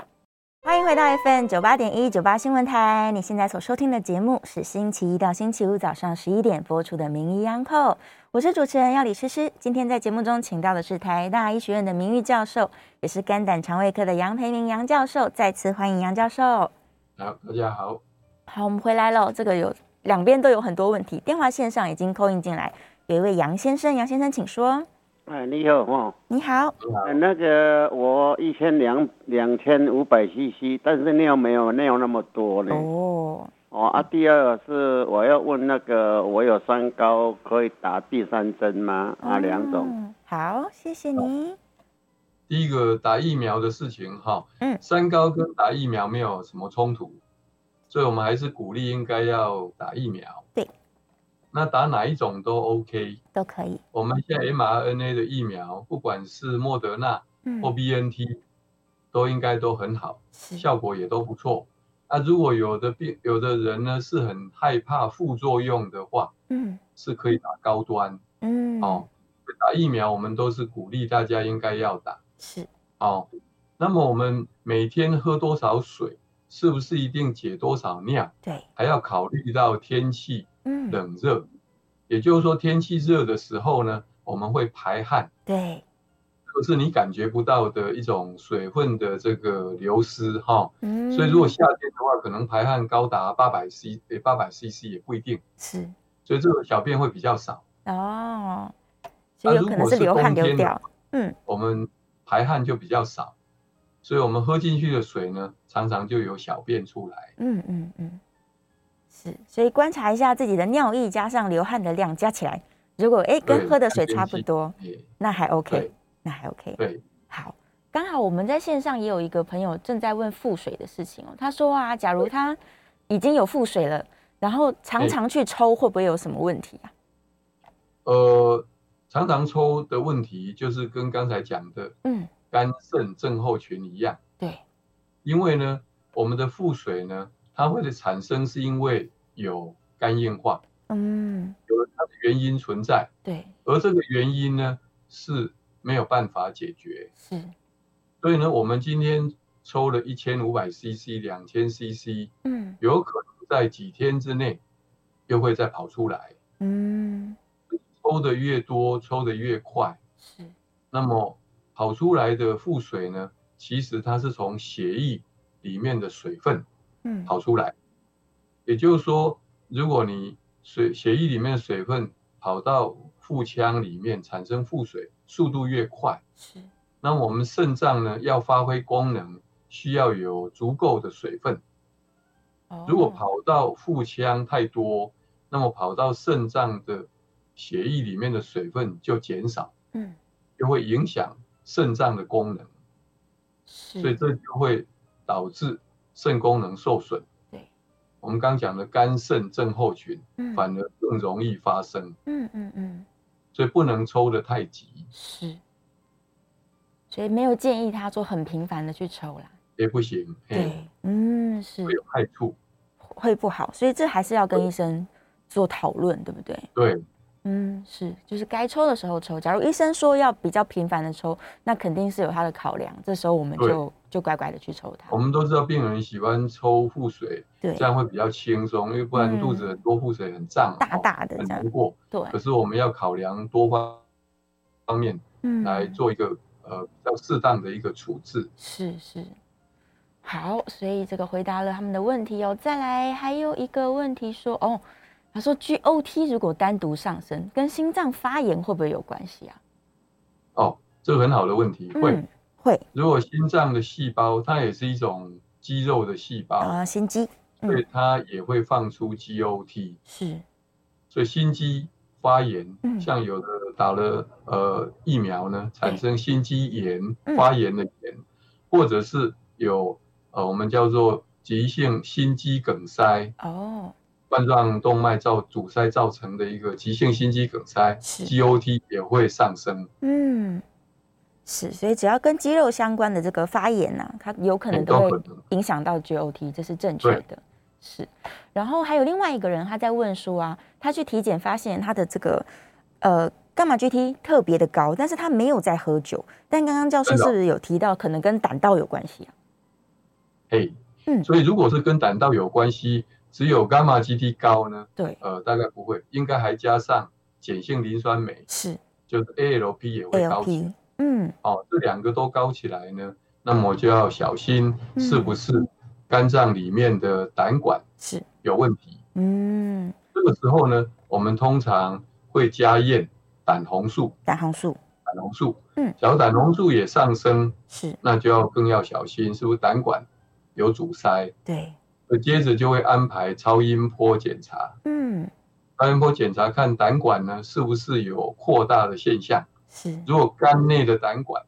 B: 欢迎回到 FM 九八点一九八新闻台，你现在所收听的节目是星期一到星期五早上十一点播出的《名医央叩》，我是主持人要李诗诗。今天在节目中请到的是台大医学院的名誉教授，也是肝胆肠胃科的杨培明杨教授，再次欢迎杨教授。
C: 好，大家好。
B: 好，我们回来了。这个有两边都有很多问题，电话线上已经 call in 进来。有一位杨先生，杨先生，请说。
D: 哎，你好，哦，
B: 你好。
D: 那个我一千两两千五百 CC，但是尿没有尿那么多呢。哦。哦啊，第二个是我要问那个我有三高，可以打第三针吗？啊，两种。
B: 好，谢谢你。
C: 第一个打疫苗的事情哈，嗯，三高跟打疫苗没有什么冲突，所以我们还是鼓励应该要打疫苗。
B: 对。
C: 那打哪一种都 OK，
B: 都可以。
C: 我们现在 mRNA 的疫苗，不管是莫德纳或 BNT，都应该都很好，效果也都不错。那如果有的病，有的人呢是很害怕副作用的话，嗯，是可以打高端，嗯，哦，打疫苗我们都是鼓励大家应该要打，
B: 是，
C: 哦，那么我们每天喝多少水，是不是一定解多少尿？
B: 对，
C: 还要考虑到天气。嗯，冷热，也就是说天气热的时候呢，我们会排汗，
B: 对，
C: 可是你感觉不到的一种水分的这个流失哈，嗯，所以如果夏天的话，可能排汗高达八百 c，诶，八百 cc 也不一定，
B: 是，
C: 所以这个小便会比较少。
B: 哦，所以有可能是流汗流掉，嗯，
C: 我们排汗就比较少，所以我们喝进去的水呢，常常就有小便出来，
B: 嗯嗯嗯。是，所以观察一下自己的尿液加上流汗的量加起来，如果哎跟喝的水差不多，那还 OK，那还 OK。
C: 对，
B: 好，刚好我们在线上也有一个朋友正在问腹水的事情哦。他说啊，假如他已经有腹水了，然后常常去抽，会不会有什么问题啊？
C: 呃，常常抽的问题就是跟刚才讲的，嗯，肝肾症候群一样。
B: 对，
C: 因为呢，我们的腹水呢。它会的产生是因为有肝硬化，嗯，有了它的原因存在，
B: 对，
C: 而这个原因呢是没有办法解决，
B: 是，
C: 所以呢，我们今天抽了一千五百 CC、两千 CC，嗯，有可能在几天之内又会再跑出来，嗯，抽的越多，抽的越快，
B: 是，
C: 那么跑出来的腹水呢，其实它是从血液里面的水分。嗯，跑出来，也就是说，如果你水血液里面的水分跑到腹腔里面产生腹水，速度越快，是，那我们肾脏呢要发挥功能，需要有足够的水分。如果跑到腹腔太多，那么跑到肾脏的血液里面的水分就减少，嗯，就会影响肾脏的功能，是，所以这就会导致。肾功能受损，
B: 对，
C: 我们刚讲的肝肾症候群，嗯，反而更容易发生，
B: 嗯嗯嗯，
C: 所以不能抽得太急，
B: 是，所以没有建议他做很频繁的去抽啦，
C: 也不行，
B: 对，嗯，是。
C: 会有害处，
B: 会不好，所以这还是要跟医生做讨论，对不对？
C: 对，
B: 嗯，是，就是该抽的时候抽。假如医生说要比较频繁的抽，那肯定是有他的考量。这时候我们就就乖乖的去抽它。
C: 我们都知道病人喜欢抽腹水，对，这样会比较轻松，因为不然肚子很多腹水很胀，
B: 大大的，
C: 很难过。
B: 对。
C: 可是我们要考量多方方面，嗯，来做一个呃比较适当的一个处置。
B: 是是。好，所以这个回答了他们的问题哦。再来还有一个问题说哦。他说：“GOT 如果单独上升，跟心脏发炎会不会有关系啊？”
C: 哦，这个很好的问题，会、
B: 嗯、会。
C: 如果心脏的细胞，它也是一种肌肉的细胞
B: 啊，心肌，
C: 所以它也会放出 GOT。
B: 是，
C: 所以心肌发炎，嗯、像有的打了呃疫苗呢，产生心肌炎、嗯、发炎的炎，或者是有呃我们叫做急性心肌梗塞
B: 哦。
C: 冠状动脉造阻塞造成的一个急性心肌梗塞，GOT 也会上升。
B: 嗯，是，所以只要跟肌肉相关的这个发炎呐、啊，它有可能都会影响到 GOT，这是正确的。是，然后还有另外一个人他在问说啊，他去体检发现他的这个呃伽马 GT 特别的高，但是他没有在喝酒，但刚刚教授是不是有提到可能跟胆道有关系啊？
C: 哎，嗯，所以如果是跟胆道有关系。只有伽马 GT 高呢？
B: 对，
C: 呃，大概不会，应该还加上碱性磷酸酶，
B: 是，
C: 就是 ALP 也会高起来。
B: 嗯，
C: 哦，这两个都高起来呢，那么就要小心是不是肝脏里面的胆管是有问题。
B: 嗯，
C: 这个时候呢，我们通常会加验胆红素。
B: 胆红素，
C: 胆红素，嗯，小胆红素也上升，
B: 是，
C: 那就要更要小心，是不是胆管有阻塞？
B: 对。
C: 接着就会安排超音波检查，
B: 嗯，
C: 超音波检查看胆管呢是不是有扩大的现象，
B: 是。
C: 如果肝内的胆管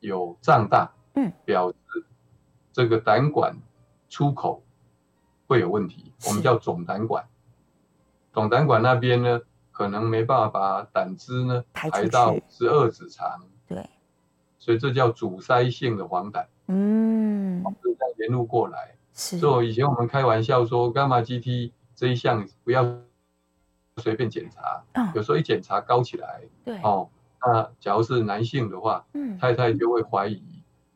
C: 有胀大，
B: 嗯，
C: 表示这个胆管出口会有问题，我们叫总胆管。总胆管那边呢，可能没办法把胆汁呢排到十二指肠，
B: 对，
C: 所以这叫阻塞性的黄疸，
B: 嗯，
C: 就这样沿路过来。
B: 是，
C: 所以以前我们开玩笑说，伽马 GT 这一项不要随便检查，
B: 哦，
C: 有时候一检查高起来，
B: 对，
C: 哦，那假如是男性的话，
B: 嗯，
C: 太太就会怀疑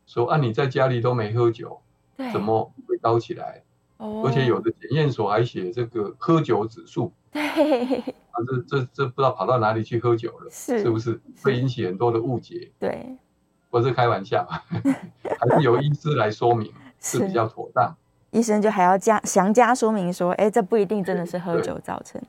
C: 说，啊，你在家里都没喝酒，
B: 对，
C: 怎么会高起来？
B: 哦，
C: 而且有的检验所还写这个喝酒指数，
B: 对，
C: 啊，这这这不知道跑到哪里去喝酒了，
B: 是，
C: 是不是？会引起很多的误解？
B: 对，
C: 不是开玩笑，(laughs) 还是由医师来说明 (laughs) 是比较妥当。
B: 医生就还要加详加说明说，哎，这不一定真的是喝酒造成。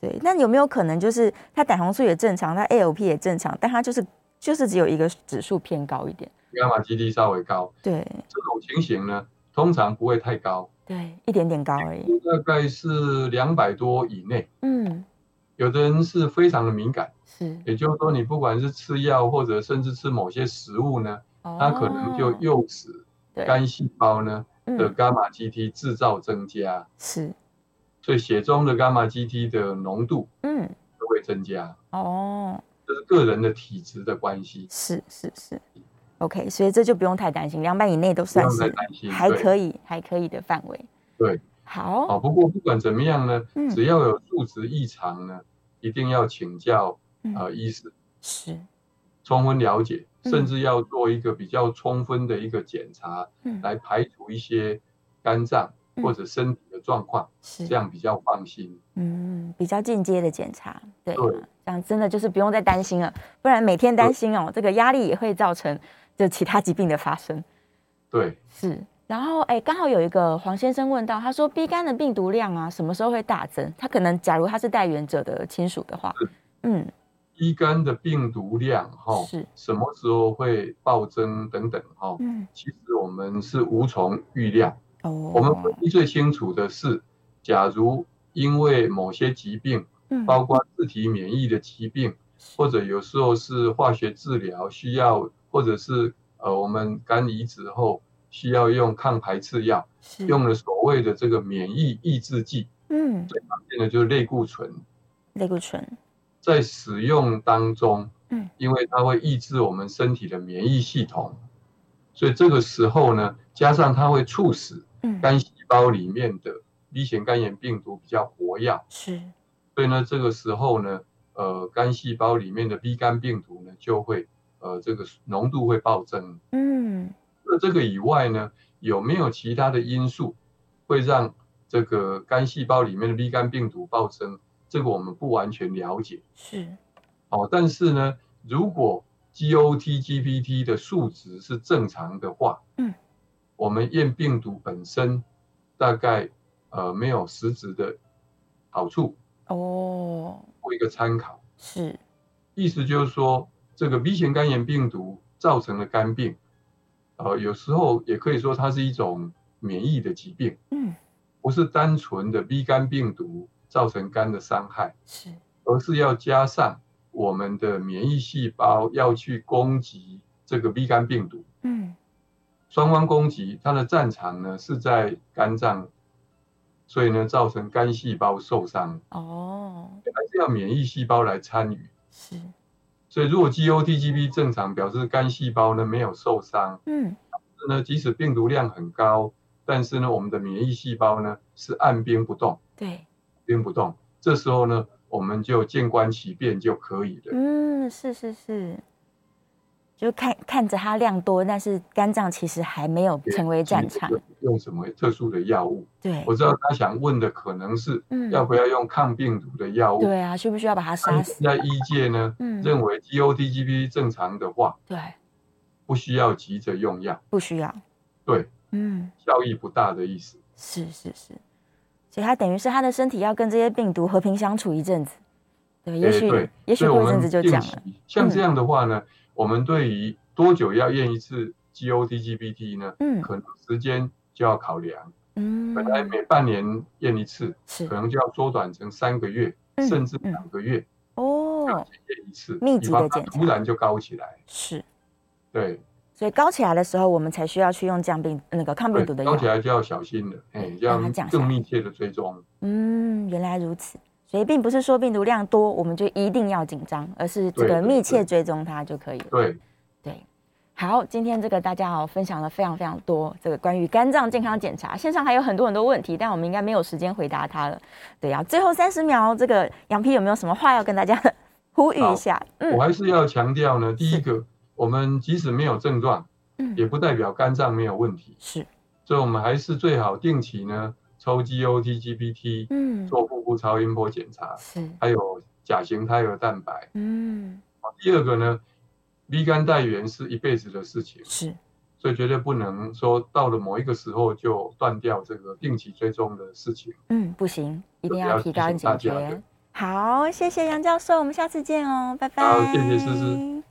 B: 对，那有没有可能就是他胆红素也正常，他 ALP 也正常，但他就是就是只有一个指数偏高一点，
C: 伽马 GT 稍微高。
B: 对，
C: 这种情形呢，通常不会太高，
B: 对，一点点高而已，
C: 大概是两百多以内。
B: 嗯，
C: 有的人是非常的敏感，
B: 是，
C: 也就是说，你不管是吃药或者甚至吃某些食物呢，哦、它可能就诱使肝细胞呢。的伽马 GT 制造增加
B: 是，
C: 所以血中的伽马 GT 的浓度
B: 嗯。
C: 都会增加。
B: 哦，
C: 这是个人的体质的关系。
B: 是是是，OK，所以这就不用太担心，两百以内都算是还可以还可以的范围。
C: 对，
B: 好，
C: 好，不过不管怎么样呢，只要有数值异常呢，一定要请教呃医师。
B: 是。
C: 充分了解，甚至要做一个比较充分的一个检查，
B: 嗯、
C: 来排除一些肝脏或者身体的
B: 状况，
C: 这样比较放心。
B: 嗯，比较进阶的检查，对，对，这样真的就是不用再担心了，不然每天担心哦，这个压力也会造成就其他疾病的发生。
C: 对，
B: 是。然后哎，刚好有一个黄先生问到，他说 B 肝的病毒量啊，什么时候会大增？他可能假如他是带原者的亲属的话，嗯。
C: 乙肝的病毒量哈，
B: 是。
C: 什么时候会暴增等等哈，
B: 嗯，
C: 其实我们是无从预料。
B: 哦，
C: 我们唯一最清楚的是，假如因为某些疾病，
B: 嗯，
C: 包括自体免疫的疾病，或者有时候是化学治疗需要，或者是呃我们肝移植后需要用抗排斥药，用了所谓的这个免疫抑制剂，
B: 嗯，
C: 最常见的就是类固醇，
B: 类固醇。
C: 在使用当中，
B: 嗯，
C: 因为它会抑制我们身体的免疫系统，所以这个时候呢，加上它会促使，肝细胞里面的 B 型肝炎病毒比较活跃，
B: 是，
C: 所以呢，这个时候呢，呃肝细胞里面的 B 肝病毒呢就会呃这个浓度会暴增。嗯，那这个以外呢，有没有其他的因素会让这个肝细胞里面的 B 肝病毒暴增？这个我们不完全了解。是，哦，但是呢，如果 GOT GPT 的数值是正常的话，嗯，我们验病毒本身大概呃没有实质的好处。哦，做一个参考。是，意思就是说，这个 B 型肝炎病毒造成的肝病，呃，有时候也可以说它是一种免疫的疾病。嗯，不是单纯的 B 肝病毒造成肝的伤害，是，而是要加上我们的免疫细胞要去攻击这个 B 肝病毒。嗯，双方攻击，它的战场呢是在肝脏。所以呢，造成肝细胞受伤哦，还是要免疫细胞来参与。是，所以如果 GOTGB 正常，表示肝细胞呢没有受伤。嗯，即使病毒量很高，但是呢，我们的免疫细胞呢是按兵不动。对，兵不动，这时候呢，我们就静观其变就可以了。嗯，
B: 是是是。就看看着它量多，但是肝脏其实还没有成为战场。
C: 用什么特殊的药物？对，我知道他想问的可能是，要不要用抗病毒的药物？
B: 对啊，需不需要把它杀死？
C: 在医界呢，嗯认为 GOTGP 正常的话，对，不需要急着用药，
B: 不需要。
C: 对，嗯，效益不大的意思。
B: 是是是，所以他等于是他的身体要跟这些病毒和平相处一阵子。对，也许也许过一阵子就讲了。
C: 像这样的话呢？我们对于多久要验一次 GOTGBT 呢？嗯，可能时间就要考量。嗯，本来每半年验一次，是可能就要缩短成三个月，嗯、甚至两个月。哦，验一次，
B: 密集的检查，
C: 突然就高起来。
B: 是，
C: 对。
B: 所以高起来的时候，我们才需要去用降病那个抗病毒的药。
C: 高起来就要小心了，哎，要更密切的追踪。
B: 嗯，原来如此。所以并不是说病毒量多，我们就一定要紧张，而是这个密切追踪它就可以了。
C: 对
B: 对，好，今天这个大家哦分享了非常非常多这个关于肝脏健康检查，线上还有很多很多问题，但我们应该没有时间回答它了。对啊，最后三十秒，这个杨皮有没有什么话要跟大家呼吁一下？
C: 嗯，我还是要强调呢，第一个，我们即使没有症状，嗯，也不代表肝脏没有问题。是，所以我们还是最好定期呢。抽 GOT GPT，嗯，做腹部超音波检查，是，还有甲型胎儿蛋白，嗯，第二个呢，B 肝带源是一辈子的事情，是，所以绝对不能说到了某一个时候就断掉这个定期追踪的事情，
B: 嗯，不行，一定要提高警觉。好，谢谢杨教授，我们下次见哦，拜拜。
C: 好，谢谢诗诗。